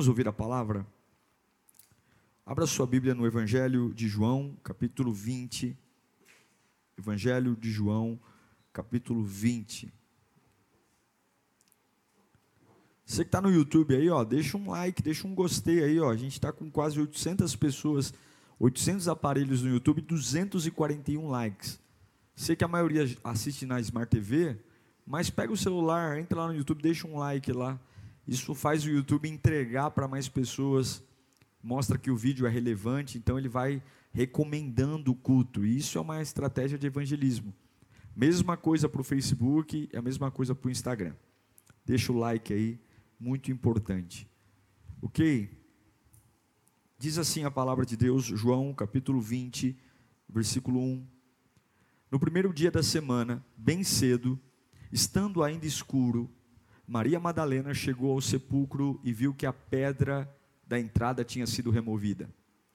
Vamos ouvir a palavra? Abra sua Bíblia no Evangelho de João, capítulo 20. Evangelho de João, capítulo 20. Você que está no YouTube aí, ó, deixa um like, deixa um gostei aí, ó. A gente está com quase 800 pessoas, 800 aparelhos no YouTube, 241 likes. Sei que a maioria assiste na Smart TV, mas pega o celular, entra lá no YouTube, deixa um like lá. Isso faz o YouTube entregar para mais pessoas, mostra que o vídeo é relevante, então ele vai recomendando o culto. E isso é uma estratégia de evangelismo. Mesma coisa para o Facebook, é a mesma coisa para o Instagram. Deixa o like aí, muito importante. Ok? Diz assim a palavra de Deus, João capítulo 20, versículo 1. No primeiro dia da semana, bem cedo, estando ainda escuro, Maria Madalena chegou ao sepulcro e viu que a pedra da entrada tinha sido removida.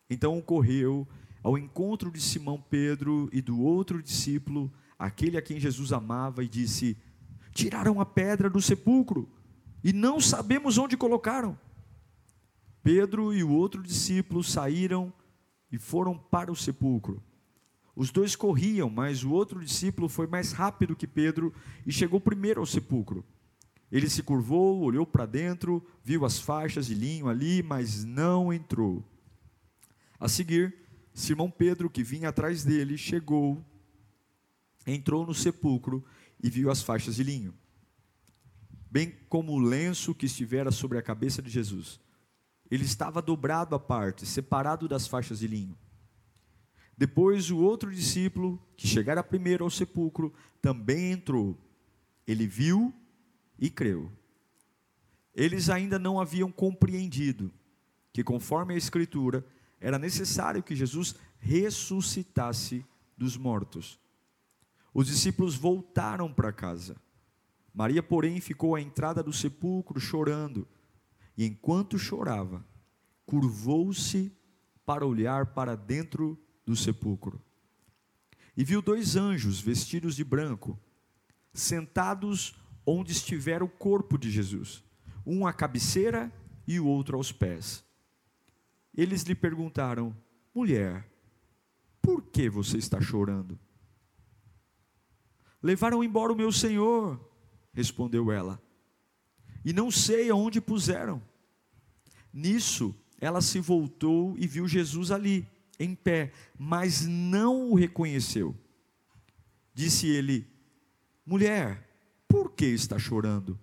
Então correu ao encontro de Simão Pedro e do outro discípulo, aquele a quem Jesus amava, e disse: Tiraram a pedra do sepulcro e não sabemos onde colocaram. Pedro e o outro discípulo saíram e foram para o sepulcro. Os dois corriam, mas o outro discípulo foi mais rápido que Pedro e chegou primeiro ao sepulcro. Ele se curvou, olhou para dentro, viu as faixas de linho ali, mas não entrou. A seguir, Simão Pedro, que vinha atrás dele, chegou, entrou no sepulcro e viu as faixas de linho, bem como o lenço que estivera sobre a cabeça de Jesus. Ele estava dobrado à parte, separado das faixas de linho. Depois, o outro discípulo, que chegara primeiro ao sepulcro, também entrou. Ele viu e creu. Eles ainda não haviam compreendido que, conforme a Escritura, era necessário que Jesus ressuscitasse dos mortos. Os discípulos voltaram para casa. Maria, porém, ficou à entrada do sepulcro chorando, e enquanto chorava, curvou-se para olhar para dentro do sepulcro. E viu dois anjos vestidos de branco, sentados onde estiver o corpo de Jesus, um à cabeceira e o outro aos pés. Eles lhe perguntaram: Mulher, por que você está chorando? Levaram embora o meu senhor, respondeu ela, e não sei aonde puseram. Nisso, ela se voltou e viu Jesus ali, em pé, mas não o reconheceu. Disse ele: Mulher, por que está chorando?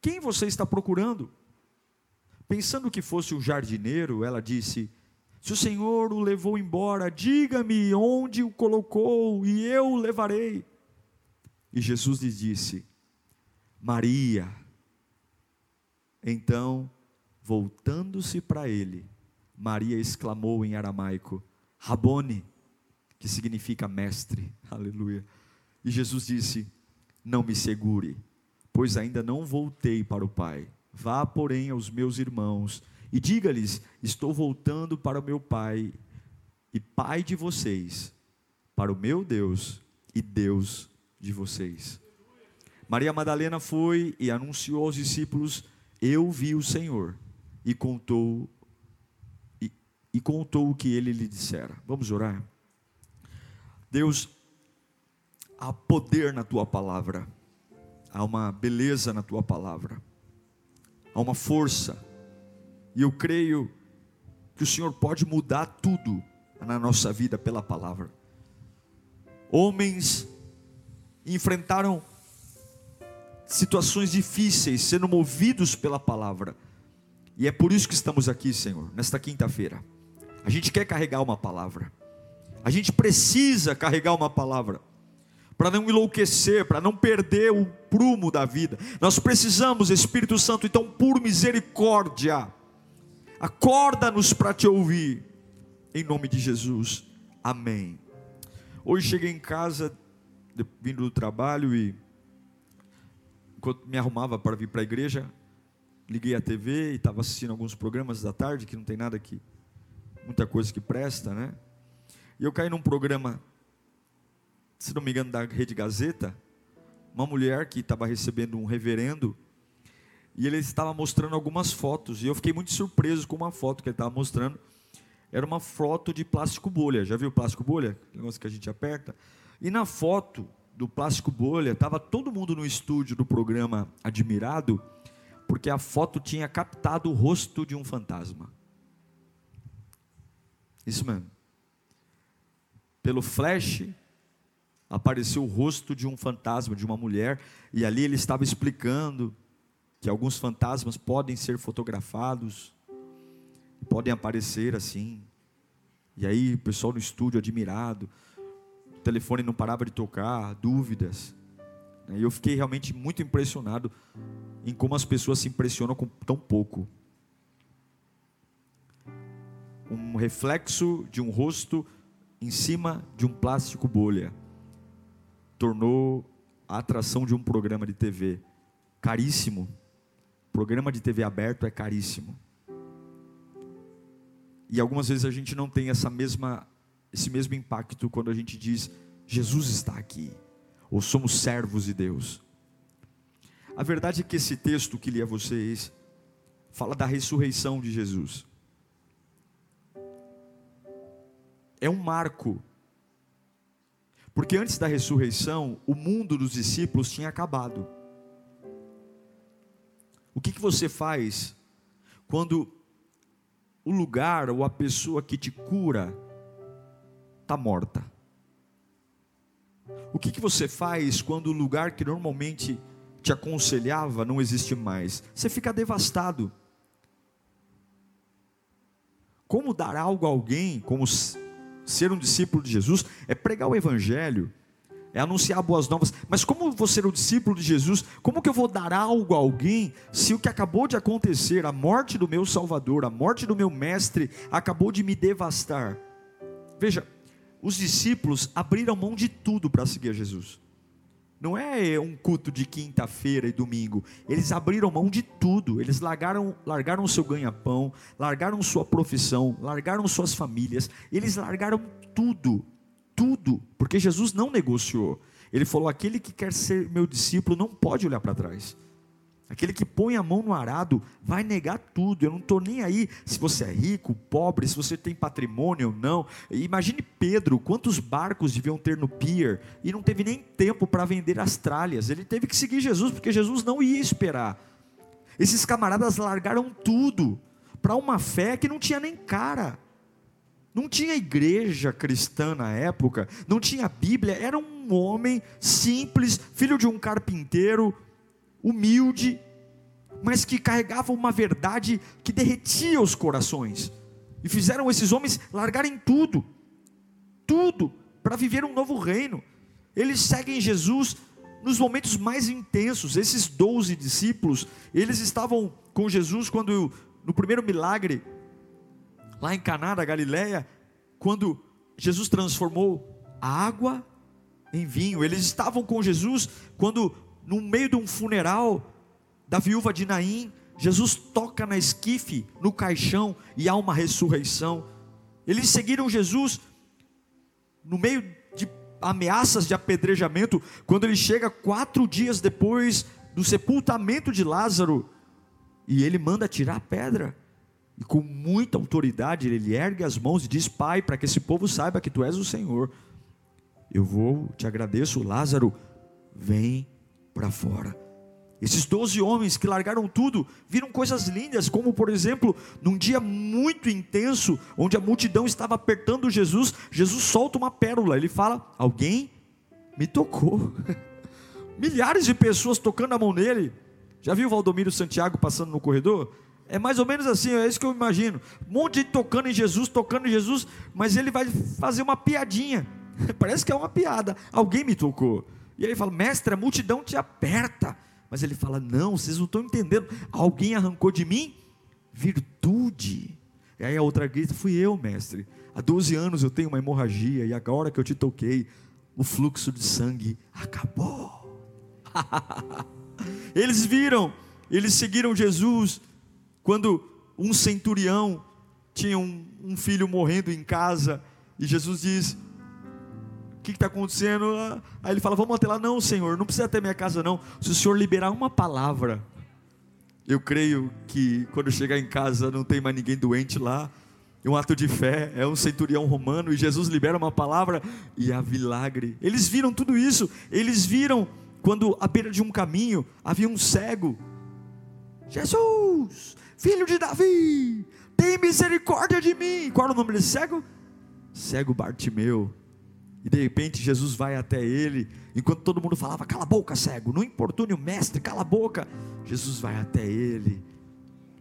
Quem você está procurando? Pensando que fosse o jardineiro, ela disse: Se o Senhor o levou embora, diga-me onde o colocou e eu o levarei. E Jesus lhe disse: Maria. Então, voltando-se para ele, Maria exclamou em aramaico: Rabone, que significa mestre. Aleluia. E Jesus disse: não me segure, pois ainda não voltei para o Pai. Vá, porém, aos meus irmãos e diga-lhes: Estou voltando para o meu Pai e Pai de vocês, para o meu Deus e Deus de vocês. Maria Madalena foi e anunciou aos discípulos: Eu vi o Senhor, e contou e, e contou o que ele lhe dissera. Vamos orar. Deus, há poder na tua palavra, há uma beleza na tua palavra, há uma força, e eu creio que o Senhor pode mudar tudo na nossa vida pela palavra. Homens enfrentaram situações difíceis, sendo movidos pela palavra, e é por isso que estamos aqui, Senhor, nesta quinta-feira. A gente quer carregar uma palavra, a gente precisa carregar uma palavra para não enlouquecer, para não perder o prumo da vida. Nós precisamos, Espírito Santo, então, por misericórdia, Acorda-nos para te ouvir. Em nome de Jesus. Amém. Hoje cheguei em casa, vindo do trabalho e enquanto me arrumava para vir para a igreja, liguei a TV e estava assistindo alguns programas da tarde que não tem nada que muita coisa que presta, né? E eu caí num programa, se não me engano, da Rede Gazeta, uma mulher que estava recebendo um reverendo e ele estava mostrando algumas fotos e eu fiquei muito surpreso com uma foto que ele estava mostrando. Era uma foto de plástico bolha. Já viu plástico bolha? O negócio que a gente aperta. E na foto do plástico bolha estava todo mundo no estúdio do programa admirado porque a foto tinha captado o rosto de um fantasma. Isso mesmo. Pelo flash apareceu o rosto de um fantasma, de uma mulher, e ali ele estava explicando que alguns fantasmas podem ser fotografados, podem aparecer assim. E aí o pessoal no estúdio admirado, o telefone não parava de tocar, dúvidas. E eu fiquei realmente muito impressionado em como as pessoas se impressionam com tão pouco. Um reflexo de um rosto em cima de um plástico bolha tornou a atração de um programa de TV caríssimo Programa de TV aberto é caríssimo. E algumas vezes a gente não tem essa mesma, esse mesmo impacto quando a gente diz Jesus está aqui, ou somos servos de Deus. A verdade é que esse texto que li a vocês fala da ressurreição de Jesus. É um marco. Porque antes da ressurreição, o mundo dos discípulos tinha acabado. O que, que você faz quando o lugar ou a pessoa que te cura está morta? O que, que você faz quando o lugar que normalmente te aconselhava não existe mais? Você fica devastado. Como dar algo a alguém, como ser um discípulo de Jesus, é pregar o Evangelho é anunciar boas novas. Mas como vou ser o discípulo de Jesus? Como que eu vou dar algo a alguém se o que acabou de acontecer, a morte do meu Salvador, a morte do meu mestre, acabou de me devastar? Veja, os discípulos abriram mão de tudo para seguir Jesus. Não é um culto de quinta-feira e domingo. Eles abriram mão de tudo. Eles largaram, largaram seu ganha-pão, largaram sua profissão, largaram suas famílias. Eles largaram tudo tudo, porque Jesus não negociou. Ele falou: aquele que quer ser meu discípulo não pode olhar para trás. Aquele que põe a mão no arado vai negar tudo. Eu não estou nem aí se você é rico, pobre, se você tem patrimônio ou não. Imagine Pedro, quantos barcos deviam ter no pier e não teve nem tempo para vender as tralhas. Ele teve que seguir Jesus porque Jesus não ia esperar. Esses camaradas largaram tudo para uma fé que não tinha nem cara. Não tinha igreja cristã na época, não tinha Bíblia, era um homem simples, filho de um carpinteiro, humilde, mas que carregava uma verdade que derretia os corações. E fizeram esses homens largarem tudo, tudo, para viver um novo reino. Eles seguem Jesus nos momentos mais intensos. Esses doze discípulos, eles estavam com Jesus quando, no primeiro milagre, lá em Caná da Galileia, quando Jesus transformou a água em vinho. Eles estavam com Jesus quando no meio de um funeral da viúva de Naim, Jesus toca na esquife, no caixão e há uma ressurreição. Eles seguiram Jesus no meio de ameaças de apedrejamento, quando ele chega quatro dias depois do sepultamento de Lázaro e ele manda tirar a pedra. E com muita autoridade ele ergue as mãos e diz: Pai, para que esse povo saiba que tu és o Senhor, eu vou, te agradeço, Lázaro, vem para fora. Esses doze homens que largaram tudo viram coisas lindas, como por exemplo, num dia muito intenso, onde a multidão estava apertando Jesus, Jesus solta uma pérola, ele fala: Alguém me tocou. Milhares de pessoas tocando a mão nele. Já viu Valdomiro Santiago passando no corredor? É mais ou menos assim, é isso que eu imagino. Um monte de gente tocando em Jesus, tocando em Jesus, mas ele vai fazer uma piadinha. Parece que é uma piada. Alguém me tocou. E ele fala, mestre, a multidão te aperta. Mas ele fala, não, vocês não estão entendendo. Alguém arrancou de mim virtude. E aí a outra grita: Fui eu, mestre. Há 12 anos eu tenho uma hemorragia, e agora que eu te toquei, o fluxo de sangue acabou. eles viram, eles seguiram Jesus quando um centurião tinha um, um filho morrendo em casa, e Jesus diz: que está acontecendo? Aí ele fala: Vamos até lá, não, Senhor, não precisa até minha casa, não. Se o Senhor liberar uma palavra, eu creio que quando chegar em casa não tem mais ninguém doente lá. É um ato de fé, é um centurião romano e Jesus libera uma palavra e há milagre. Eles viram tudo isso, eles viram quando à beira de um caminho havia um cego. Jesus, filho de Davi, tem misericórdia de mim. Qual era o nome desse cego? Cego Bartimeu. E de repente Jesus vai até ele, enquanto todo mundo falava: Cala a boca, cego, não importune o mestre, cala a boca. Jesus vai até ele,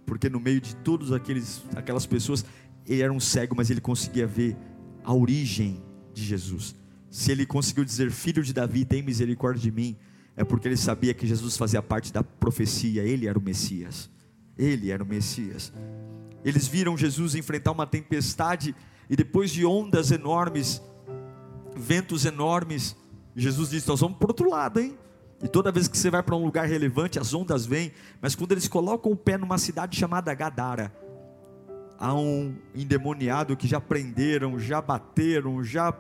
porque no meio de todas aquelas pessoas, ele era um cego, mas ele conseguia ver a origem de Jesus. Se ele conseguiu dizer, filho de Davi, tem misericórdia de mim, é porque ele sabia que Jesus fazia parte da profecia, ele era o Messias. Ele era o Messias. Eles viram Jesus enfrentar uma tempestade e depois de ondas enormes, ventos enormes, Jesus disse: Nós vamos para o outro lado, hein? E toda vez que você vai para um lugar relevante, as ondas vêm, mas quando eles colocam o pé numa cidade chamada Gadara, há um endemoniado que já prenderam, já bateram, já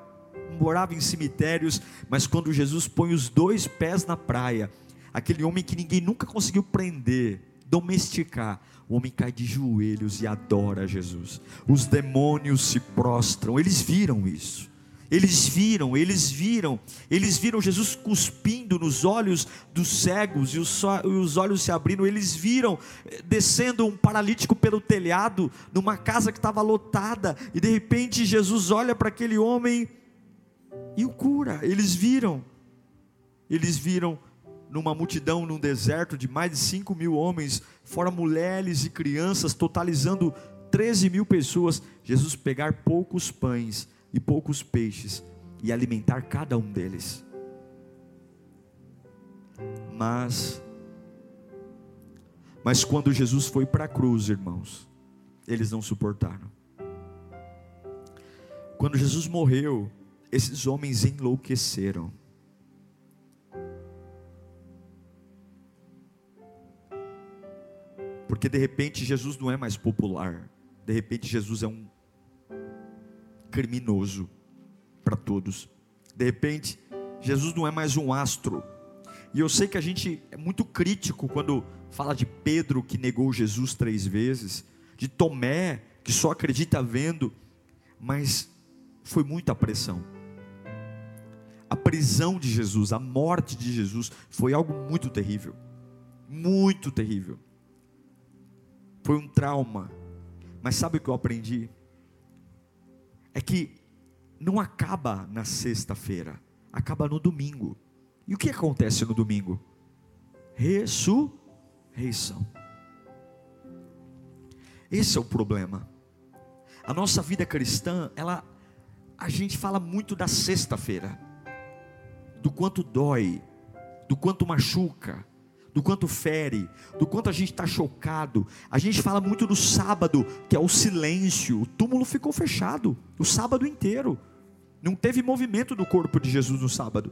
morava em cemitérios, mas quando Jesus põe os dois pés na praia, aquele homem que ninguém nunca conseguiu prender, domesticar, o homem cai de joelhos e adora Jesus. Os demônios se prostram, eles viram isso. Eles viram, eles viram, eles viram Jesus cuspindo nos olhos dos cegos e os, os olhos se abrindo. Eles viram eh, descendo um paralítico pelo telhado numa casa que estava lotada e de repente Jesus olha para aquele homem e o cura. Eles viram, eles viram numa multidão num deserto de mais de 5 mil homens, fora mulheres e crianças, totalizando 13 mil pessoas, Jesus pegar poucos pães e poucos peixes e alimentar cada um deles. Mas mas quando Jesus foi para a cruz, irmãos, eles não suportaram. Quando Jesus morreu, esses homens enlouqueceram. Porque de repente Jesus não é mais popular. De repente Jesus é um criminoso para todos. De repente, Jesus não é mais um astro. E eu sei que a gente é muito crítico quando fala de Pedro que negou Jesus três vezes, de Tomé que só acredita vendo, mas foi muita pressão. A prisão de Jesus, a morte de Jesus foi algo muito terrível. Muito terrível. Foi um trauma. Mas sabe o que eu aprendi? É que não acaba na sexta-feira, acaba no domingo. E o que acontece no domingo? Ressurreição. Esse é o problema. A nossa vida cristã, ela a gente fala muito da sexta-feira, do quanto dói, do quanto machuca, do quanto fere, do quanto a gente está chocado. A gente fala muito do sábado, que é o silêncio. O túmulo ficou fechado o sábado inteiro. Não teve movimento do corpo de Jesus no sábado.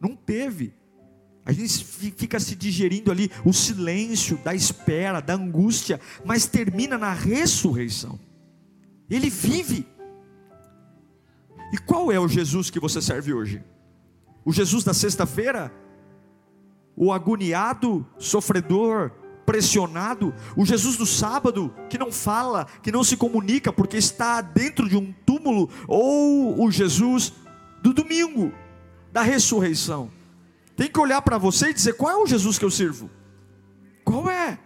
Não teve. A gente fica se digerindo ali o silêncio da espera, da angústia, mas termina na ressurreição. Ele vive. E qual é o Jesus que você serve hoje? O Jesus da sexta-feira? O agoniado, sofredor, pressionado, o Jesus do sábado, que não fala, que não se comunica porque está dentro de um túmulo, ou o Jesus do domingo, da ressurreição. Tem que olhar para você e dizer: qual é o Jesus que eu sirvo? Qual é?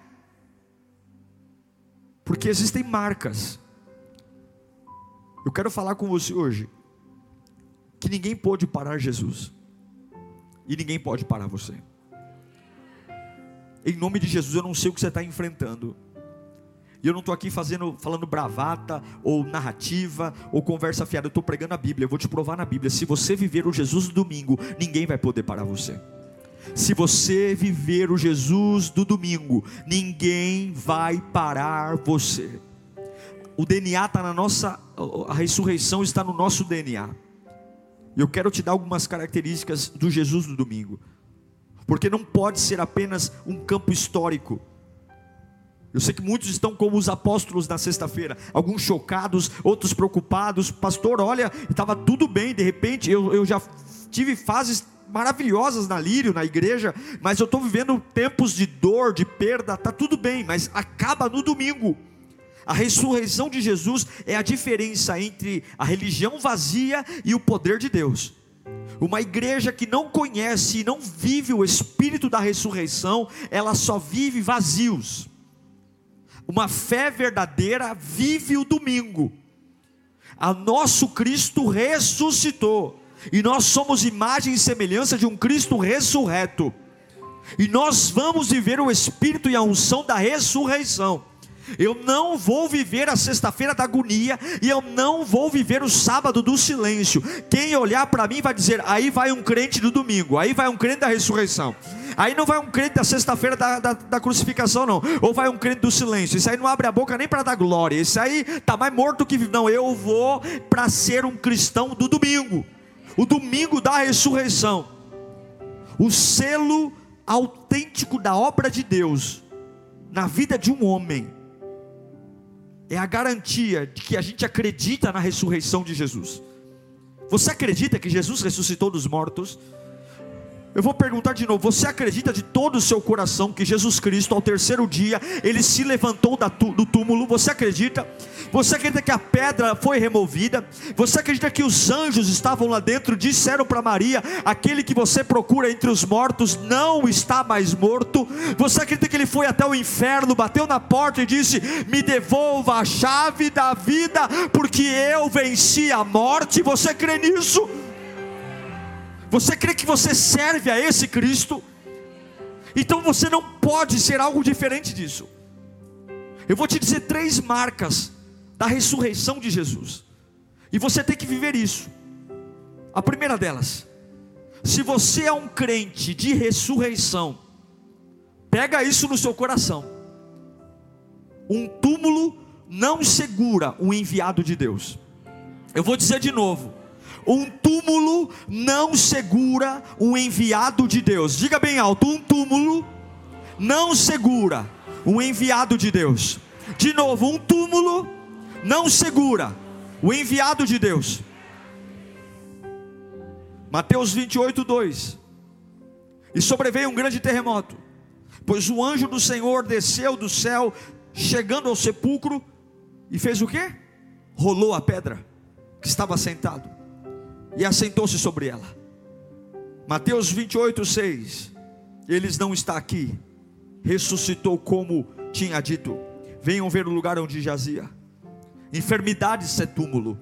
Porque existem marcas. Eu quero falar com você hoje que ninguém pode parar Jesus, e ninguém pode parar você. Em nome de Jesus, eu não sei o que você está enfrentando. E eu não estou aqui fazendo, falando bravata, ou narrativa, ou conversa fiada. Eu estou pregando a Bíblia. Eu vou te provar na Bíblia. Se você viver o Jesus do domingo, ninguém vai poder parar você. Se você viver o Jesus do domingo, ninguém vai parar você. O DNA está na nossa, a ressurreição está no nosso DNA. Eu quero te dar algumas características do Jesus do domingo, porque não pode ser apenas um campo histórico. Eu sei que muitos estão como os apóstolos na sexta-feira, alguns chocados, outros preocupados. Pastor, olha, estava tudo bem, de repente eu, eu já tive fases maravilhosas na Lírio, na igreja, mas eu estou vivendo tempos de dor, de perda, está tudo bem, mas acaba no domingo. A ressurreição de Jesus é a diferença entre a religião vazia e o poder de Deus. Uma igreja que não conhece e não vive o espírito da ressurreição, ela só vive vazios. Uma fé verdadeira vive o domingo. A nosso Cristo ressuscitou. E nós somos imagem e semelhança de um Cristo ressurreto. E nós vamos viver o espírito e a unção da ressurreição. Eu não vou viver a sexta-feira da agonia e eu não vou viver o sábado do silêncio. Quem olhar para mim vai dizer: aí vai um crente do domingo, aí vai um crente da ressurreição. Aí não vai um crente da sexta-feira da, da, da, crucificação, não. Ou vai um crente do silêncio. Isso aí não abre a boca nem para dar glória. Isso aí tá mais morto que vivo. Não, eu vou para ser um cristão do domingo. O domingo da ressurreição. O selo autêntico da obra de Deus na vida de um homem é a garantia de que a gente acredita na ressurreição de Jesus. Você acredita que Jesus ressuscitou dos mortos? Eu vou perguntar de novo: você acredita de todo o seu coração que Jesus Cristo, ao terceiro dia, ele se levantou do túmulo? Você acredita? Você acredita que a pedra foi removida? Você acredita que os anjos estavam lá dentro, disseram para Maria: aquele que você procura entre os mortos não está mais morto? Você acredita que ele foi até o inferno, bateu na porta e disse: me devolva a chave da vida, porque eu venci a morte? Você crê nisso? Você crê que você serve a esse Cristo? Então você não pode ser algo diferente disso. Eu vou te dizer três marcas da ressurreição de Jesus. E você tem que viver isso. A primeira delas, se você é um crente de ressurreição, pega isso no seu coração. Um túmulo não segura um enviado de Deus. Eu vou dizer de novo: um túmulo não segura um enviado de Deus. Diga bem alto: um túmulo não segura um enviado de Deus. De novo, um túmulo não segura o enviado de Deus. Mateus 28, 2. E sobreveio um grande terremoto, pois o anjo do Senhor desceu do céu, chegando ao sepulcro, e fez o que? Rolou a pedra que estava sentado e assentou-se sobre ela. Mateus 28, 6. Eles não está aqui, ressuscitou como tinha dito. Venham ver o lugar onde jazia. Enfermidades é túmulo,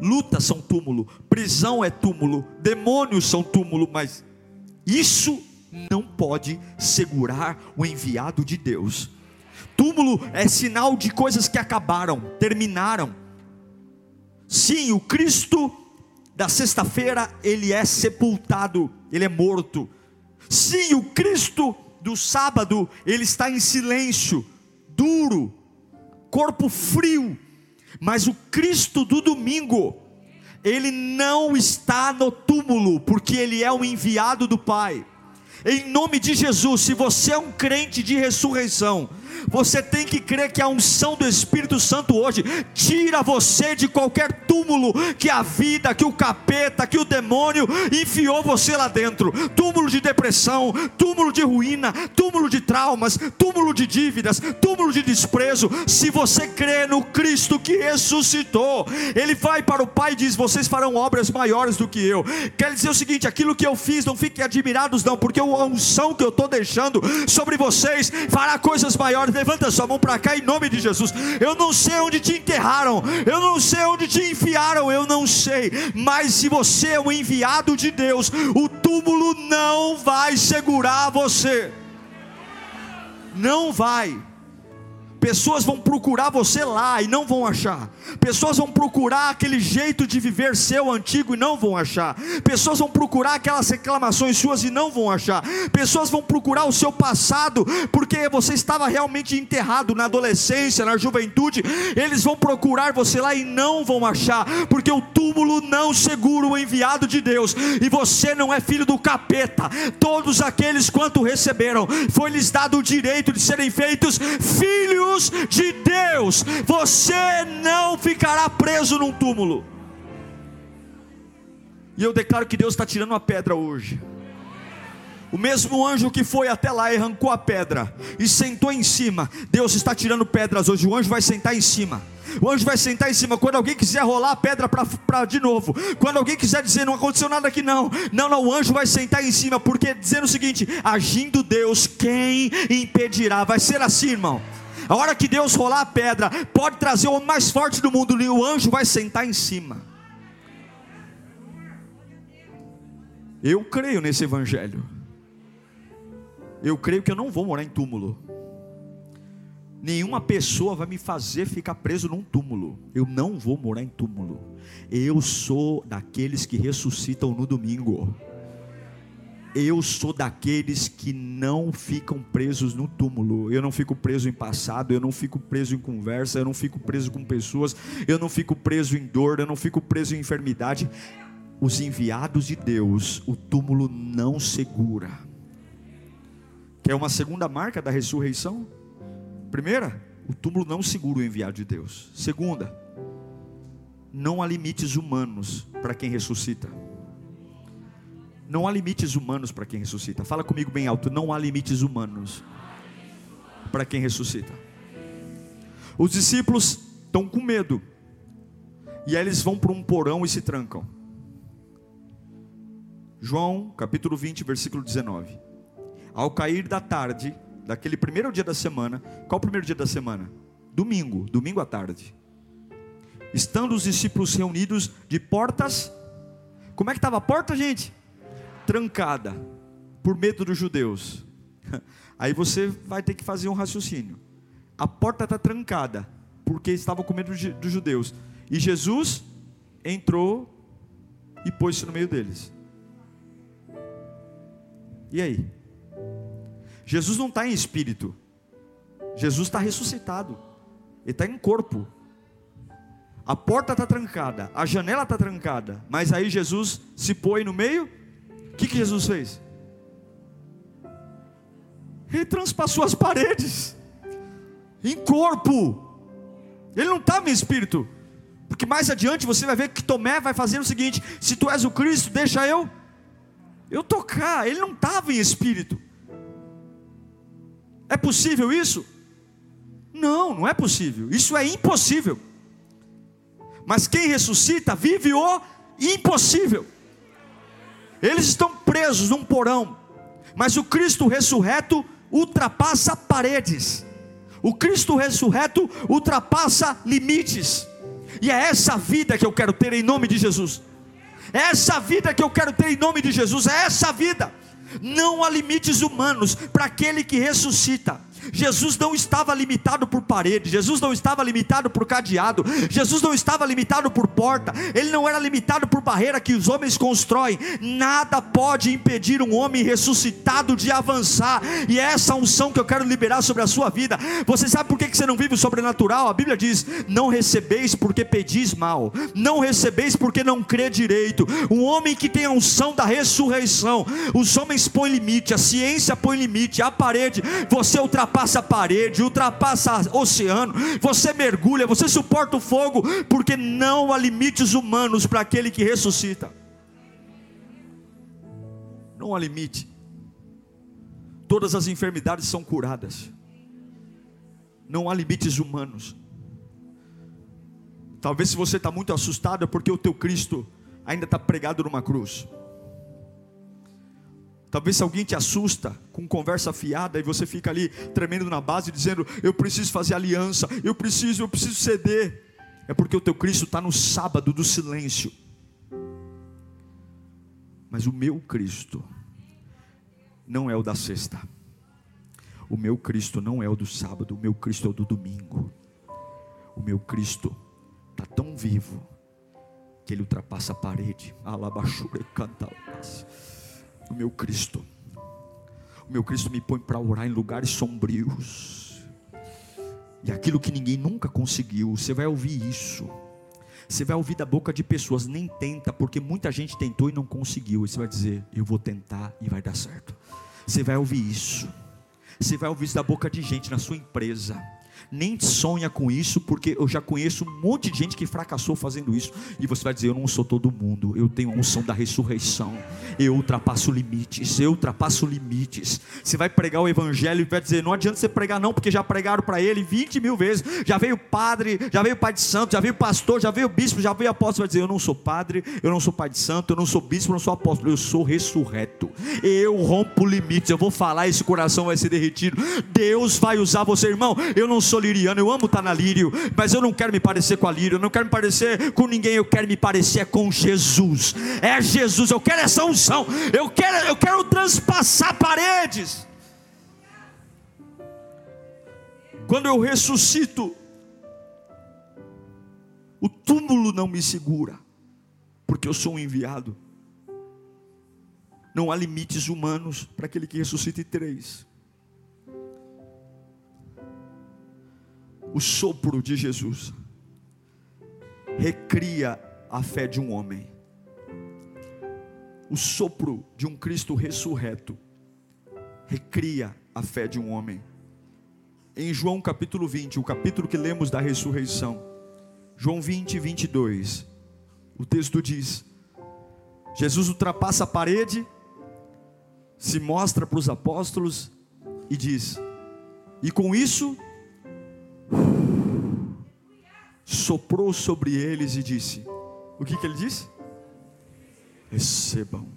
lutas são túmulo, prisão é túmulo, demônios são túmulo, mas isso não pode segurar o enviado de Deus. Túmulo é sinal de coisas que acabaram, terminaram. Sim, o Cristo da sexta-feira, ele é sepultado, ele é morto. Sim, o Cristo do sábado, ele está em silêncio, duro, corpo frio. Mas o Cristo do domingo, ele não está no túmulo, porque ele é o enviado do Pai. Em nome de Jesus, se você é um crente de ressurreição, você tem que crer que a unção do Espírito Santo hoje tira você de qualquer túmulo que a vida, que o capeta, que o demônio enfiou você lá dentro. Túmulo de depressão, túmulo de ruína, túmulo de traumas, túmulo de dívidas, túmulo de desprezo. Se você crê no Cristo que ressuscitou, ele vai para o Pai e diz: "Vocês farão obras maiores do que eu". Quer dizer o seguinte, aquilo que eu fiz, não fiquem admirados não, porque a unção que eu estou deixando sobre vocês fará coisas maiores levanta sua mão para cá em nome de Jesus. Eu não sei onde te enterraram, eu não sei onde te enfiaram, eu não sei, mas se você é o enviado de Deus, o túmulo não vai segurar você. Não vai. Pessoas vão procurar você lá e não vão achar. Pessoas vão procurar aquele jeito de viver seu antigo e não vão achar. Pessoas vão procurar aquelas reclamações suas e não vão achar. Pessoas vão procurar o seu passado porque você estava realmente enterrado na adolescência, na juventude. Eles vão procurar você lá e não vão achar, porque o túmulo não segura o enviado de Deus e você não é filho do capeta. Todos aqueles quanto receberam, foi-lhes dado o direito de serem feitos filhos filhos de Deus, você não ficará preso num túmulo. E eu declaro que Deus está tirando uma pedra hoje. O mesmo anjo que foi até lá e arrancou a pedra e sentou em cima. Deus está tirando pedras hoje. O anjo vai sentar em cima. O anjo vai sentar em cima. Quando alguém quiser rolar a pedra para de novo, quando alguém quiser dizer não aconteceu nada aqui, não, não, não, o anjo vai sentar em cima, porque dizendo o seguinte: agindo Deus, quem impedirá? Vai ser assim, irmão. A hora que Deus rolar a pedra, pode trazer o homem mais forte do mundo, e o anjo vai sentar em cima. Eu creio nesse evangelho. Eu creio que eu não vou morar em túmulo. Nenhuma pessoa vai me fazer ficar preso num túmulo. Eu não vou morar em túmulo. Eu sou daqueles que ressuscitam no domingo eu sou daqueles que não ficam presos no túmulo. Eu não fico preso em passado, eu não fico preso em conversa, eu não fico preso com pessoas, eu não fico preso em dor, eu não fico preso em enfermidade. Os enviados de Deus, o túmulo não segura. Quer uma segunda marca da ressurreição? Primeira, o túmulo não segura o enviado de Deus. Segunda, não há limites humanos para quem ressuscita. Não há limites humanos para quem ressuscita. Fala comigo bem alto. Não há limites humanos para quem ressuscita. Os discípulos estão com medo. E aí eles vão para um porão e se trancam. João, capítulo 20, versículo 19. Ao cair da tarde, daquele primeiro dia da semana, qual o primeiro dia da semana? Domingo, domingo à tarde. Estando os discípulos reunidos de portas, como é que estava a porta, gente? Trancada por medo dos judeus. Aí você vai ter que fazer um raciocínio. A porta está trancada porque estava com medo dos judeus. E Jesus entrou e pôs-se no meio deles. E aí? Jesus não está em espírito. Jesus está ressuscitado. Ele está em corpo. A porta está trancada, a janela está trancada, mas aí Jesus se põe no meio o que, que Jesus fez? Ele transpassou as paredes, em corpo. Ele não estava em espírito. Porque mais adiante você vai ver que Tomé vai fazer o seguinte: se tu és o Cristo, deixa eu, eu tocar. Ele não estava em espírito. É possível isso? Não, não é possível. Isso é impossível. Mas quem ressuscita vive o impossível. Eles estão presos num porão, mas o Cristo ressurreto ultrapassa paredes. O Cristo ressurreto ultrapassa limites. E é essa vida que eu quero ter em nome de Jesus. É essa vida que eu quero ter em nome de Jesus. É essa vida. Não há limites humanos para aquele que ressuscita. Jesus não estava limitado por parede, Jesus não estava limitado por cadeado, Jesus não estava limitado por porta, ele não era limitado por barreira que os homens constroem. Nada pode impedir um homem ressuscitado de avançar, e é essa unção que eu quero liberar sobre a sua vida. Você sabe por que você não vive o sobrenatural? A Bíblia diz: Não recebeis porque pedis mal, não recebeis porque não crê direito. Um homem que tem a unção da ressurreição, os homens põem limite, a ciência põe limite, a parede, você ultrapassa ultrapassa a parede, ultrapassa oceano, você mergulha, você suporta o fogo, porque não há limites humanos para aquele que ressuscita. Não há limite. Todas as enfermidades são curadas. Não há limites humanos. Talvez se você está muito assustado é porque o teu Cristo ainda está pregado numa cruz. Talvez alguém te assusta com conversa fiada e você fica ali tremendo na base dizendo: Eu preciso fazer aliança, eu preciso, eu preciso ceder. É porque o teu Cristo está no sábado do silêncio. Mas o meu Cristo não é o da sexta. O meu Cristo não é o do sábado, o meu Cristo é o do domingo. O meu Cristo está tão vivo que ele ultrapassa a parede. Alabachure canta. O meu Cristo, o meu Cristo me põe para orar em lugares sombrios. E aquilo que ninguém nunca conseguiu, você vai ouvir isso. Você vai ouvir da boca de pessoas, nem tenta, porque muita gente tentou e não conseguiu. E você vai dizer, eu vou tentar e vai dar certo. Você vai ouvir isso. Você vai ouvir isso da boca de gente na sua empresa nem sonha com isso, porque eu já conheço um monte de gente que fracassou fazendo isso. E você vai dizer: Eu não sou todo mundo, eu tenho a unção da ressurreição, eu ultrapasso limites, eu ultrapasso limites. Você vai pregar o evangelho e vai dizer: Não adianta você pregar, não, porque já pregaram para ele 20 mil vezes. Já veio padre, já veio pai de santo, já veio pastor, já veio bispo, já veio apóstolo. Vai dizer: Eu não sou padre, eu não sou pai de santo, eu não sou bispo, eu não sou apóstolo, eu sou ressurreto. Eu rompo limites, eu vou falar, esse coração vai ser derretido. Deus vai usar você, irmão. Eu não sou liriano, eu amo estar na Lírio, mas eu não quero me parecer com a Lírio, eu não quero me parecer com ninguém, eu quero me parecer com Jesus. É Jesus, eu quero essa unção, eu quero, eu quero transpassar paredes. Quando eu ressuscito, o túmulo não me segura, porque eu sou um enviado. Não há limites humanos para aquele que ressuscita três. O sopro de Jesus recria a fé de um homem. O sopro de um Cristo ressurreto recria a fé de um homem. Em João capítulo 20, o capítulo que lemos da ressurreição, João 20, 22, o texto diz: Jesus ultrapassa a parede, se mostra para os apóstolos e diz: E com isso soprou sobre eles e disse: O que, que ele disse? Recebam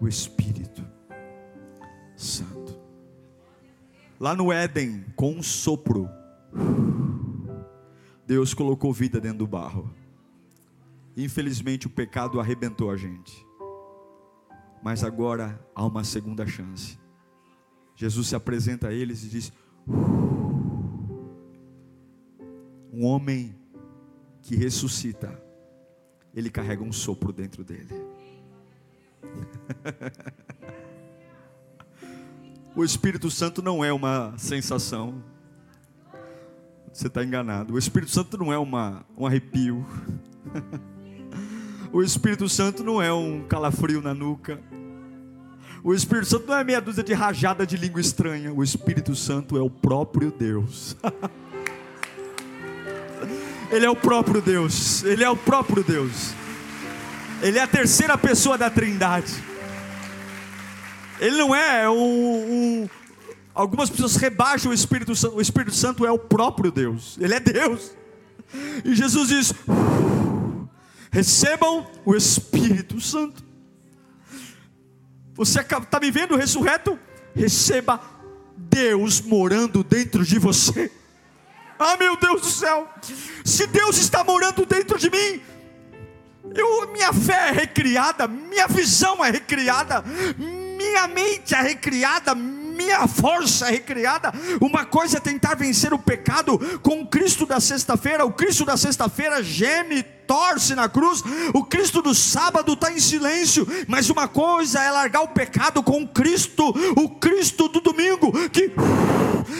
o Espírito Santo. Lá no Éden, com um sopro, Deus colocou vida dentro do barro. Infelizmente, o pecado arrebentou a gente. Mas agora há uma segunda chance. Jesus se apresenta a eles e diz: um homem que ressuscita, ele carrega um sopro dentro dele. o Espírito Santo não é uma sensação. Você está enganado. O Espírito Santo não é uma, um arrepio. o Espírito Santo não é um calafrio na nuca. O Espírito Santo não é meia dúzia de rajada de língua estranha. O Espírito Santo é o próprio Deus. Ele é o próprio Deus. Ele é o próprio Deus. Ele é a terceira pessoa da Trindade. Ele não é um, um algumas pessoas rebaixam o Espírito Santo. O Espírito Santo é o próprio Deus. Ele é Deus. E Jesus diz: recebam o Espírito Santo. Você está me vendo ressurreto? Receba Deus morando dentro de você. Ah, meu Deus do céu! Se Deus está morando dentro de mim, eu, minha fé é recriada, minha visão é recriada, minha mente é recriada, minha força é recriada. Uma coisa é tentar vencer o pecado com o Cristo da sexta-feira. O Cristo da sexta-feira geme, torce na cruz. O Cristo do sábado está em silêncio. Mas uma coisa é largar o pecado com o Cristo, o Cristo do domingo, que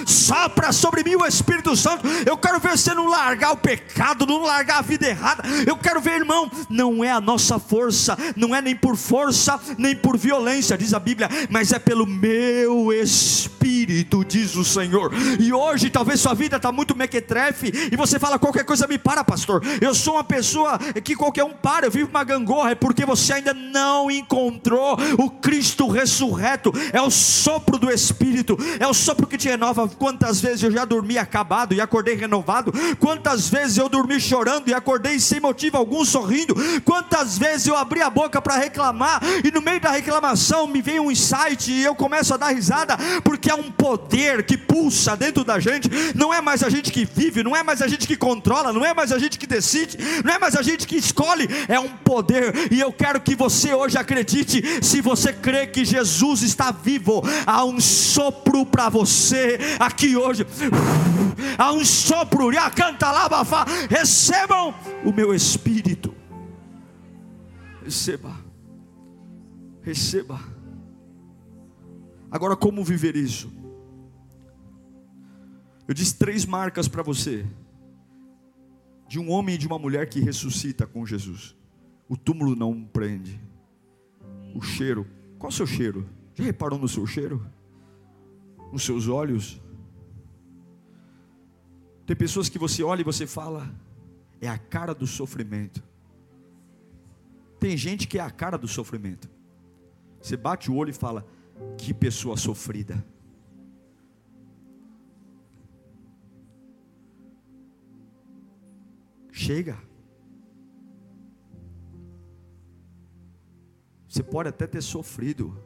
sopra sobre mim o Espírito Santo. Eu quero ver você não largar o pecado, não largar a vida errada. Eu quero ver, irmão, não é a nossa força, não é nem por força, nem por violência, diz a Bíblia, mas é pelo meu Espírito, diz o Senhor. E hoje, talvez sua vida está muito mequetrefe, e você fala: qualquer coisa me para, pastor. Eu sou uma pessoa que qualquer um para, eu vivo uma gangorra, é porque você ainda não encontrou o Cristo ressurreto, é o sopro do Espírito, é o sopro que te renova. Quantas vezes eu já dormi acabado e acordei renovado, quantas vezes eu dormi chorando e acordei sem motivo algum sorrindo, quantas vezes eu abri a boca para reclamar e no meio da reclamação me veio um insight e eu começo a dar risada, porque um poder que pulsa dentro da gente, não é mais a gente que vive, não é mais a gente que controla, não é mais a gente que decide, não é mais a gente que escolhe, é um poder, e eu quero que você hoje acredite, se você crê que Jesus está vivo, há um sopro para você aqui hoje, há um sopro, canta lá, recebam o meu espírito, receba, receba. Agora, como viver isso? Eu disse três marcas para você, de um homem e de uma mulher que ressuscita com Jesus. O túmulo não prende. O cheiro. Qual o seu cheiro? Já reparou no seu cheiro? Nos seus olhos? Tem pessoas que você olha e você fala, é a cara do sofrimento. Tem gente que é a cara do sofrimento. Você bate o olho e fala: Que pessoa sofrida. Chega. Você pode até ter sofrido,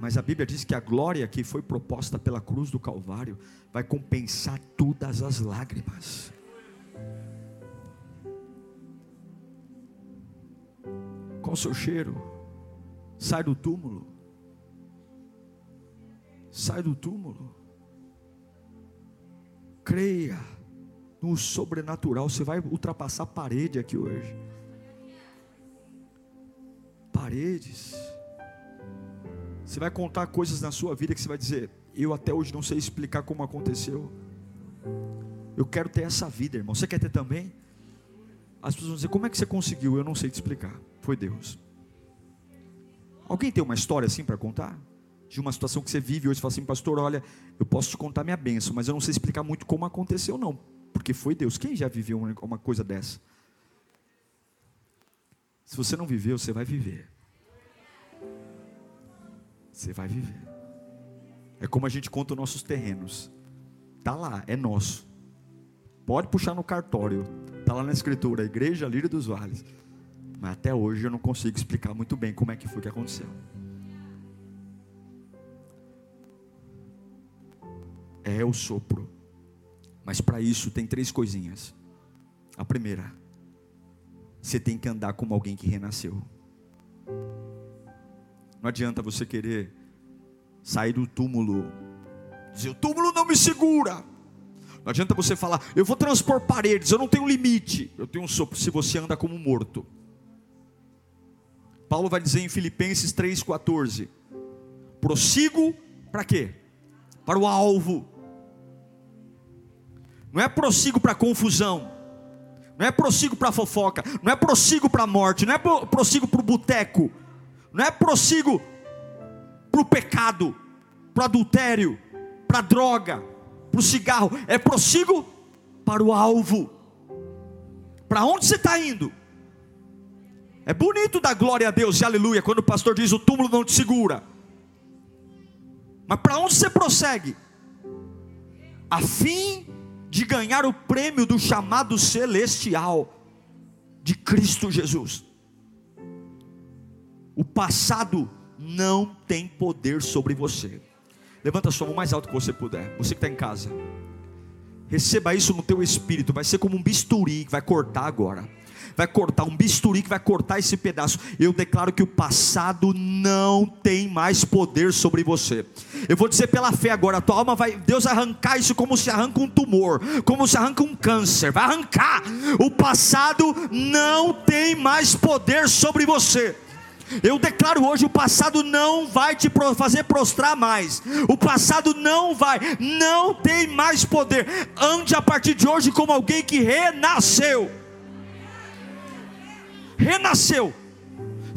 mas a Bíblia diz que a glória que foi proposta pela cruz do Calvário vai compensar todas as lágrimas. Qual o seu cheiro? Sai do túmulo. Sai do túmulo. Creia no sobrenatural. Você vai ultrapassar parede aqui hoje. Paredes. Você vai contar coisas na sua vida que você vai dizer: Eu até hoje não sei explicar como aconteceu. Eu quero ter essa vida, irmão. Você quer ter também? As pessoas vão dizer: Como é que você conseguiu? Eu não sei te explicar. Foi Deus. Alguém tem uma história assim para contar? De uma situação que você vive hoje e fala assim, pastor, olha, eu posso te contar minha bênção, mas eu não sei explicar muito como aconteceu, não. Porque foi Deus. Quem já viveu uma coisa dessa? Se você não viveu, você vai viver. Você vai viver. É como a gente conta os nossos terrenos. Tá lá, é nosso. Pode puxar no cartório. Tá lá na escritura, Igreja Lírio dos Vales. Mas até hoje eu não consigo explicar muito bem como é que foi que aconteceu. É o sopro. Mas para isso tem três coisinhas. A primeira, você tem que andar como alguém que renasceu. Não adianta você querer sair do túmulo, dizer: o túmulo não me segura. Não adianta você falar: eu vou transpor paredes, eu não tenho limite. Eu tenho um sopro se você anda como morto. Paulo vai dizer em Filipenses 3,14: prossigo para quê? Para o alvo. Não é prossigo para confusão. Não é prossigo para fofoca. Não é prossigo para morte. Não é prossigo para o boteco. Não é prossigo para o pecado, para adultério, para droga, para o cigarro. É prossigo para o alvo. Para onde você está indo? É bonito dar glória a Deus e aleluia quando o pastor diz: o túmulo não te segura. Mas para onde você prossegue? A fim de ganhar o prêmio do chamado celestial de Cristo Jesus. O passado não tem poder sobre você. Levanta a sua mão mais alto que você puder. Você que está em casa. Receba isso no teu espírito. Vai ser como um bisturi que vai cortar agora vai cortar, um bisturi que vai cortar esse pedaço. Eu declaro que o passado não tem mais poder sobre você. Eu vou dizer pela fé agora, a tua alma vai, Deus arrancar isso como se arranca um tumor, como se arranca um câncer, vai arrancar. O passado não tem mais poder sobre você. Eu declaro hoje: o passado não vai te fazer prostrar mais. O passado não vai, não tem mais poder. Ande a partir de hoje como alguém que renasceu renasceu.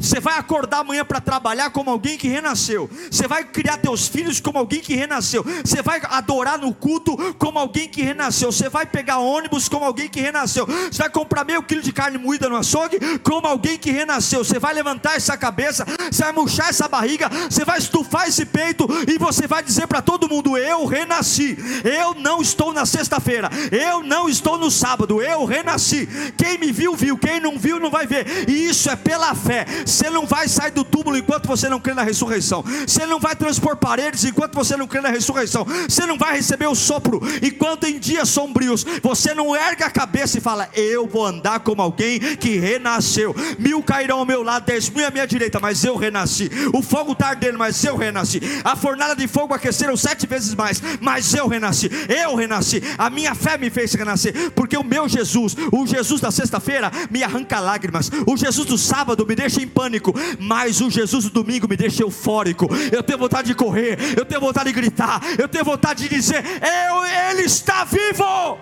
Você vai acordar amanhã para trabalhar como alguém que renasceu. Você vai criar teus filhos como alguém que renasceu. Você vai adorar no culto como alguém que renasceu. Você vai pegar ônibus como alguém que renasceu. Você vai comprar meio quilo de carne moída no açougue como alguém que renasceu. Você vai levantar essa cabeça, você vai murchar essa barriga, você vai estufar esse peito e você vai dizer para todo mundo: Eu renasci. Eu não estou na sexta-feira. Eu não estou no sábado. Eu renasci. Quem me viu, viu. Quem não viu, não vai ver. E isso é pela fé Você não vai sair do túmulo enquanto você não crê na ressurreição. Você não vai transpor paredes enquanto você não crê na ressurreição. Você não vai receber o sopro enquanto em dias sombrios você não erga a cabeça e fala: Eu vou andar como alguém que renasceu. Mil cairão ao meu lado, dez mil à minha direita, mas eu renasci. O fogo está ardendo, mas eu renasci. A fornalha de fogo aqueceram sete vezes mais, mas eu renasci. Eu renasci. A minha fé me fez renascer, porque o meu Jesus, o Jesus da sexta-feira, me arranca lágrimas. O Jesus do sábado me deixa em pânico, mas o Jesus do domingo me deixa eufórico. Eu tenho vontade de correr, eu tenho vontade de gritar, eu tenho vontade de dizer: eu, Ele está vivo.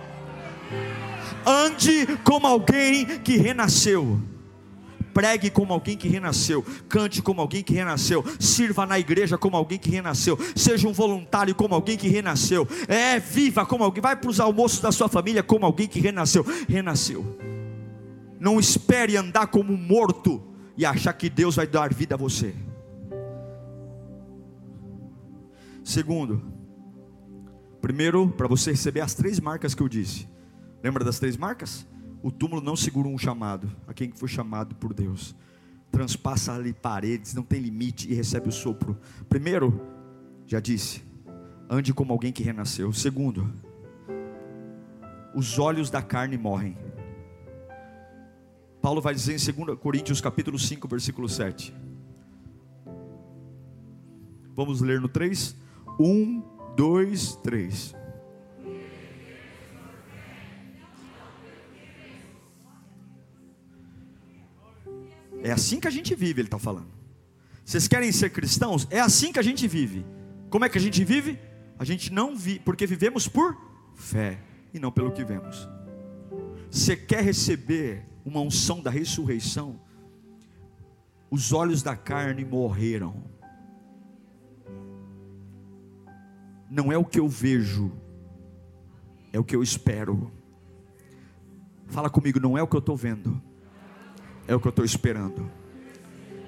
Ande como alguém que renasceu. Pregue como alguém que renasceu, cante como alguém que renasceu, sirva na igreja como alguém que renasceu, seja um voluntário como alguém que renasceu, é viva como alguém, vai para os almoços da sua família como alguém que renasceu, renasceu. Não espere andar como morto e achar que Deus vai dar vida a você. Segundo, primeiro, para você receber as três marcas que eu disse. Lembra das três marcas? O túmulo não segura um chamado, a quem foi chamado por Deus. Transpassa ali paredes, não tem limite e recebe o sopro. Primeiro, já disse, ande como alguém que renasceu. Segundo, os olhos da carne morrem. Paulo vai dizer em 2 Coríntios capítulo 5, versículo 7. Vamos ler no 3? 1, 2, 3. É assim que a gente vive, ele está falando. Vocês querem ser cristãos? É assim que a gente vive. Como é que a gente vive? A gente não vive, porque vivemos por fé e não pelo que vemos. Você quer receber uma unção da ressurreição? Os olhos da carne morreram. Não é o que eu vejo, é o que eu espero. Fala comigo, não é o que eu estou vendo, é o que eu estou esperando.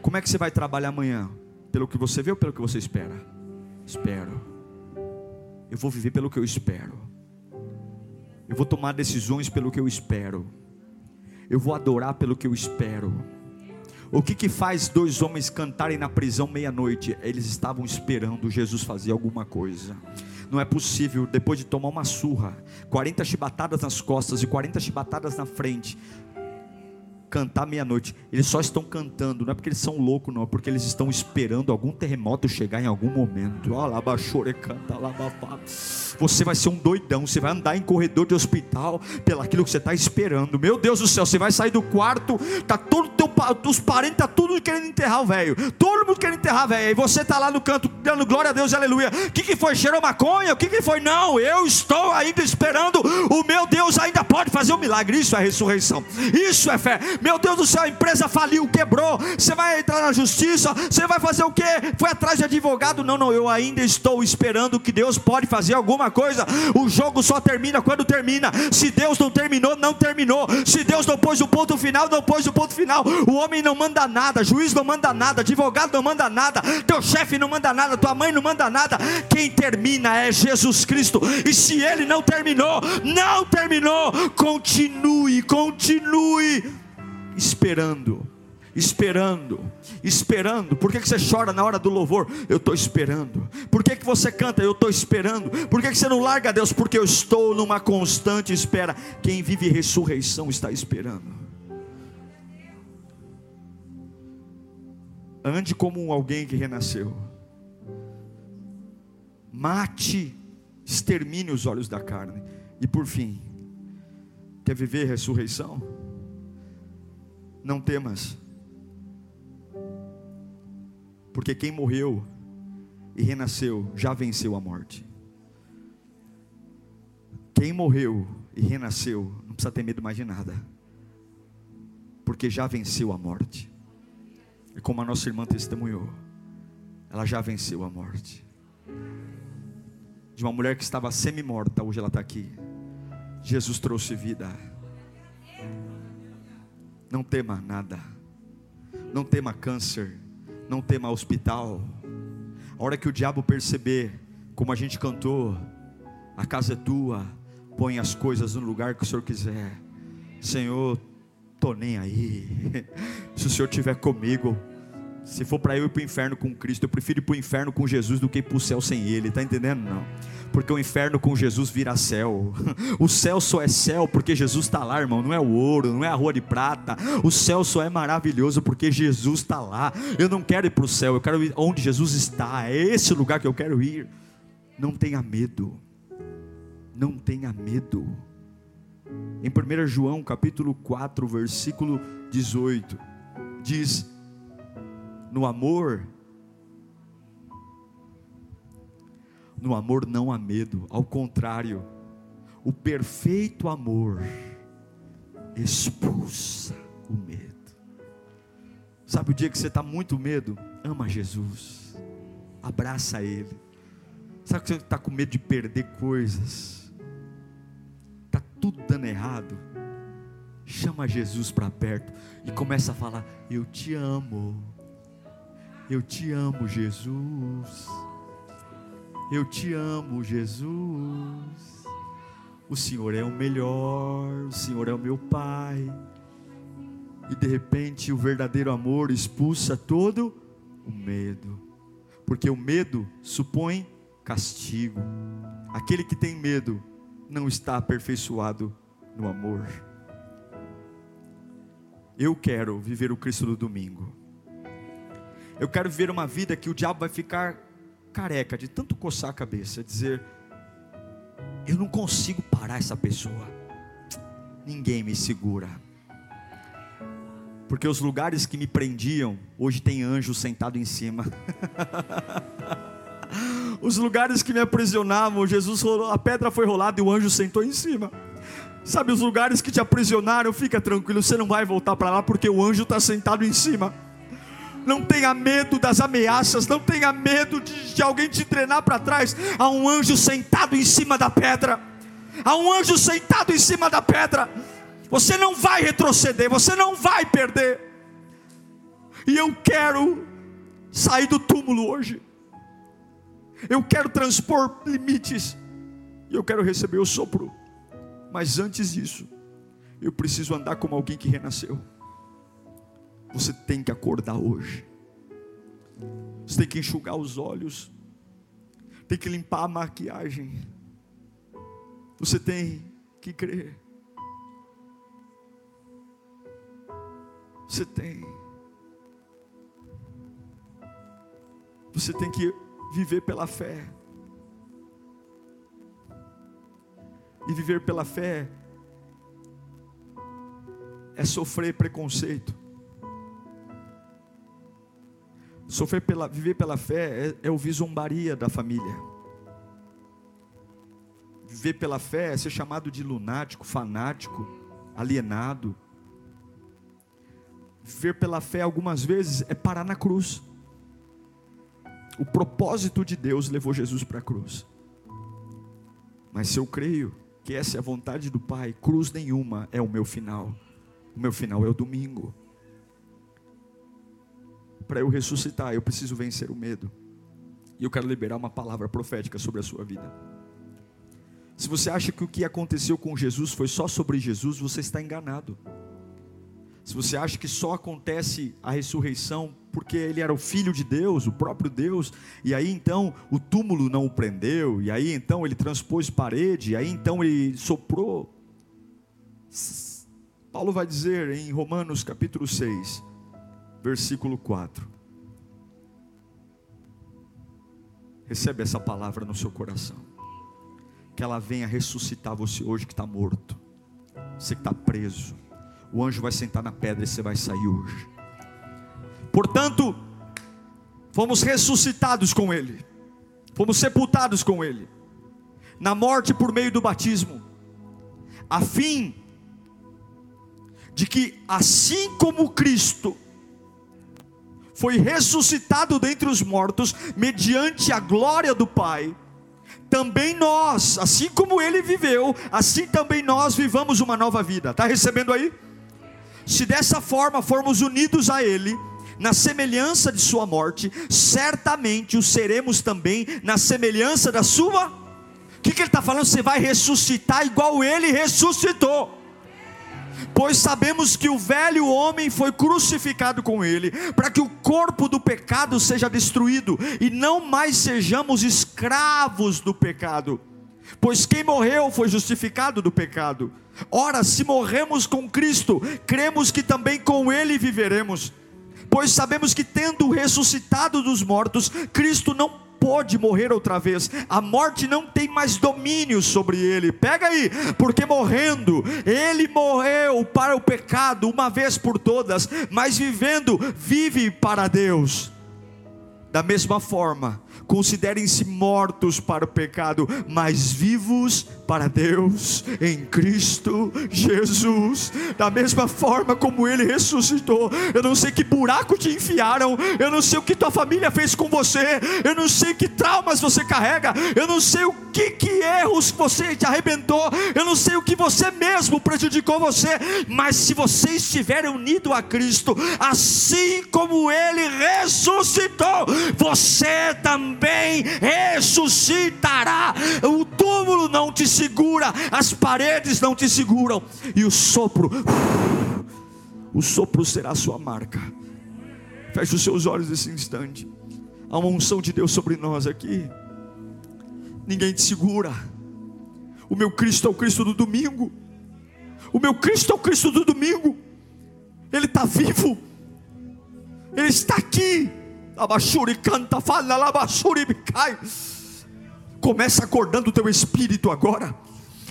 Como é que você vai trabalhar amanhã? Pelo que você vê ou pelo que você espera? Espero. Eu vou viver pelo que eu espero. Eu vou tomar decisões pelo que eu espero. Eu vou adorar pelo que eu espero. O que, que faz dois homens cantarem na prisão meia-noite? Eles estavam esperando Jesus fazer alguma coisa. Não é possível, depois de tomar uma surra, 40 chibatadas nas costas e 40 chibatadas na frente, cantar meia-noite. Eles só estão cantando, não é porque eles são loucos, não, é porque eles estão esperando algum terremoto chegar em algum momento. Você vai ser um doidão, você vai andar em corredor de hospital pelo aquilo que você está esperando. Meu Deus do céu, você vai sair do quarto, tá todo teu, os parentes tá tudo querendo enterrar o velho. Todo mundo querendo enterrar velho. E você tá lá no canto dando glória a Deus, aleluia. O que, que foi? Cheirou maconha? O que, que foi? Não, eu estou ainda esperando. O meu Deus ainda pode fazer um milagre. Isso é ressurreição. Isso é fé. Meu Deus do céu, a empresa faliu, quebrou. Você vai entrar na justiça? Você vai fazer o quê? Foi atrás de advogado? Não, não, eu ainda estou esperando que Deus pode fazer alguma coisa. O jogo só termina quando termina. Se Deus não terminou, não terminou. Se Deus não pôs o ponto final, não pôs o ponto final. O homem não manda nada, juiz não manda nada, advogado não manda nada, teu chefe não manda nada, tua mãe não manda nada. Quem termina é Jesus Cristo. E se ele não terminou, não terminou, continue, continue esperando, esperando, esperando. Por que, que você chora na hora do louvor? Eu estou esperando. Por que, que você canta? Eu estou esperando. Por que, que você não larga Deus? Porque eu estou numa constante espera. Quem vive ressurreição está esperando. Ande como alguém que renasceu. Mate, extermine os olhos da carne. E por fim, quer viver ressurreição? Não temas, porque quem morreu e renasceu já venceu a morte. Quem morreu e renasceu não precisa ter medo mais de nada, porque já venceu a morte. E como a nossa irmã testemunhou, ela já venceu a morte. De uma mulher que estava semi-morta, hoje ela está aqui. Jesus trouxe vida. Não tema nada. Não tema câncer. Não tema hospital. A hora que o diabo perceber, como a gente cantou, a casa é tua, põe as coisas no lugar que o Senhor quiser. Senhor, tô nem aí. Se o Senhor estiver comigo, Se for para eu ir para o inferno com Cristo, eu prefiro ir para o inferno com Jesus do que ir para o céu sem Ele, está entendendo? Não. Porque o inferno com Jesus vira céu. O céu só é céu porque Jesus está lá, irmão. Não é o ouro, não é a rua de prata. O céu só é maravilhoso porque Jesus está lá. Eu não quero ir para o céu, eu quero ir onde Jesus está. É esse lugar que eu quero ir. Não tenha medo. Não tenha medo. Em 1 João capítulo 4, versículo 18, diz: No amor, no amor não há medo, ao contrário, o perfeito amor expulsa o medo. Sabe o dia que você está muito medo? Ama Jesus, abraça Ele. Sabe que você está com medo de perder coisas? Está tudo dando errado? Chama Jesus para perto e começa a falar: Eu te amo, eu te amo, Jesus. Eu te amo, Jesus. O Senhor é o melhor, o Senhor é o meu Pai. E de repente o verdadeiro amor expulsa todo o medo, porque o medo supõe castigo. Aquele que tem medo não está aperfeiçoado no amor. Eu quero viver o Cristo do domingo. Eu quero viver uma vida que o diabo vai ficar careca de tanto coçar a cabeça, dizer: Eu não consigo parar essa pessoa. Ninguém me segura. Porque os lugares que me prendiam, hoje tem anjo sentado em cima. Os lugares que me aprisionavam, Jesus rolou, a pedra foi rolada e o anjo sentou em cima. Sabe os lugares que te aprisionaram, fica tranquilo, você não vai voltar para lá porque o anjo está sentado em cima. Não tenha medo das ameaças, não tenha medo de, de alguém te treinar para trás. Há um anjo sentado em cima da pedra. Há um anjo sentado em cima da pedra. Você não vai retroceder, você não vai perder. E eu quero sair do túmulo hoje. Eu quero transpor limites. E eu quero receber o sopro. Mas antes disso, eu preciso andar como alguém que renasceu. Você tem que acordar hoje. Você tem que enxugar os olhos. Tem que limpar a maquiagem. Você tem que crer. Você tem. Você tem que viver pela fé. E viver pela fé é sofrer preconceito. Sofrer pela, viver pela fé é, é ouvir zombaria da família. Viver pela fé é ser chamado de lunático, fanático, alienado. Viver pela fé algumas vezes é parar na cruz. O propósito de Deus levou Jesus para a cruz. Mas se eu creio que essa é a vontade do Pai, cruz nenhuma é o meu final. O meu final é o domingo para eu ressuscitar, eu preciso vencer o medo. E eu quero liberar uma palavra profética sobre a sua vida. Se você acha que o que aconteceu com Jesus foi só sobre Jesus, você está enganado. Se você acha que só acontece a ressurreição porque ele era o filho de Deus, o próprio Deus, e aí então o túmulo não o prendeu, e aí então ele transpôs parede, e aí então ele soprou. Paulo vai dizer em Romanos capítulo 6, versículo 4. Recebe essa palavra no seu coração. Que ela venha ressuscitar você hoje que está morto. Você que está preso. O anjo vai sentar na pedra e você vai sair hoje. Portanto, fomos ressuscitados com Ele. Fomos sepultados com Ele. Na morte por meio do batismo. A fim de que, assim como Cristo foi ressuscitado dentre os mortos, mediante a glória do Pai, também nós, assim como ele viveu, assim também nós vivamos uma nova vida. Está recebendo aí? Se dessa forma formos unidos a Ele, na semelhança de Sua morte, certamente o seremos também na semelhança da Sua. O que, que ele está falando? Você vai ressuscitar igual Ele ressuscitou. Pois sabemos que o velho homem foi crucificado com ele, para que o corpo do pecado seja destruído e não mais sejamos escravos do pecado. Pois quem morreu foi justificado do pecado. Ora, se morremos com Cristo, cremos que também com Ele viveremos. Pois sabemos que, tendo ressuscitado dos mortos, Cristo não pode morrer outra vez, a morte não tem mais domínio sobre ele. Pega aí, porque morrendo, ele morreu para o pecado uma vez por todas, mas vivendo, vive para Deus. Da mesma forma, considerem-se mortos para o pecado, mas vivos para Deus em Cristo Jesus. Da mesma forma como ele ressuscitou, eu não sei que buraco te enfiaram, eu não sei o que tua família fez com você, eu não sei que traumas você carrega, eu não sei o que, que erros você te arrebentou, eu não sei o que você mesmo prejudicou você, mas se você estiver unido a Cristo, assim como ele ressuscitou, você também ressuscitará. O túmulo não te segura, as paredes não te seguram, e o sopro, o sopro será a sua marca. Feche os seus olhos nesse instante. Há uma unção de Deus sobre nós aqui. Ninguém te segura. O meu Cristo é o Cristo do domingo. O meu Cristo é o Cristo do domingo. Ele está vivo. Ele está aqui. Abachuri canta, fala, labachuri cai. Começa acordando o teu espírito agora.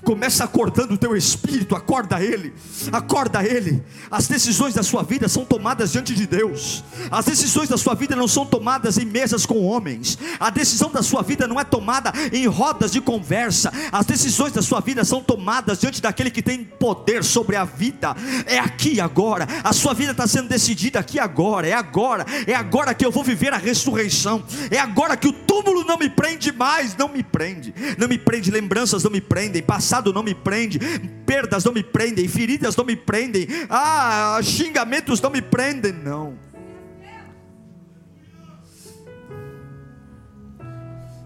Começa acordando o teu espírito, acorda ele, acorda ele. As decisões da sua vida são tomadas diante de Deus. As decisões da sua vida não são tomadas em mesas com homens. A decisão da sua vida não é tomada em rodas de conversa. As decisões da sua vida são tomadas diante daquele que tem poder sobre a vida. É aqui agora. A sua vida está sendo decidida aqui agora. É agora. É agora que eu vou viver a ressurreição. É agora que o túmulo não me prende mais. Não me prende. Não me prende. Lembranças não me prendem. Passado não me prende, perdas não me prendem, feridas não me prendem, ah, xingamentos não me prendem, não.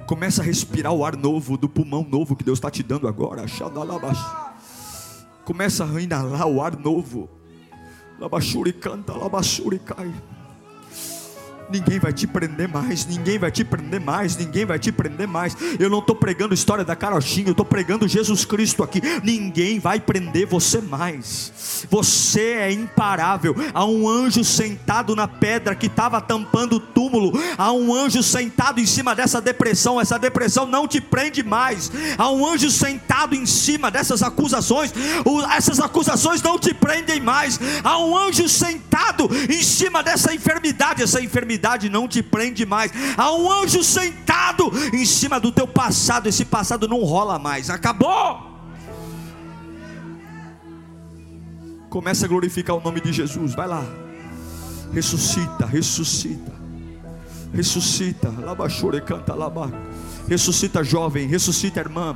Começa a respirar o ar novo do pulmão novo que Deus está te dando agora. Começa a inalar o ar novo. Labachuri canta, labachuri cai. Ninguém vai te prender mais, ninguém vai te prender mais, ninguém vai te prender mais. Eu não estou pregando história da carochinha, eu estou pregando Jesus Cristo aqui. Ninguém vai prender você mais. Você é imparável. Há um anjo sentado na pedra que estava tampando o túmulo. Há um anjo sentado em cima dessa depressão. Essa depressão não te prende mais. Há um anjo sentado em cima dessas acusações. Essas acusações não te prendem mais. Há um anjo sentado em cima dessa enfermidade. Essa enfermidade não te prende mais. Há um anjo sentado em cima do teu passado. Esse passado não rola mais. Acabou. Começa a glorificar o nome de Jesus. Vai lá. Ressuscita, ressuscita. Ressuscita. Labachure canta laba. Ressuscita jovem, ressuscita irmã.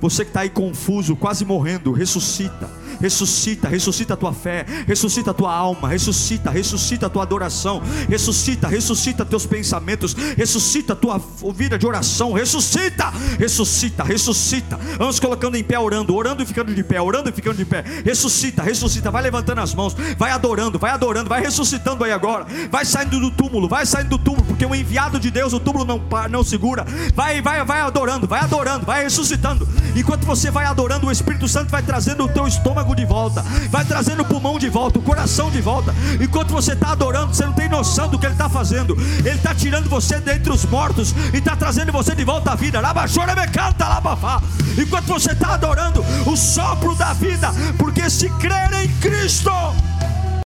Você que está aí confuso, quase morrendo, ressuscita ressuscita, ressuscita a tua fé, ressuscita a tua alma, ressuscita, ressuscita a tua adoração, ressuscita, ressuscita teus pensamentos, ressuscita a tua vida de oração, ressuscita, ressuscita, ressuscita. Vamos colocando em pé, orando, orando e ficando de pé, orando e ficando de pé. Ressuscita, ressuscita, vai levantando as mãos, vai adorando, vai adorando, vai ressuscitando aí agora, vai saindo do túmulo, vai saindo do túmulo, porque o enviado de Deus, o túmulo não, não segura. Vai, vai, vai adorando, vai adorando, vai ressuscitando. Enquanto você vai adorando, o Espírito Santo vai trazendo o teu estômago de volta, vai trazendo o pulmão de volta, o coração de volta. Enquanto você está adorando, você não tem noção do que Ele está fazendo. Ele está tirando você dentre os mortos e está trazendo você de volta à vida. Enquanto você está adorando, o sopro da vida, porque se crer em Cristo.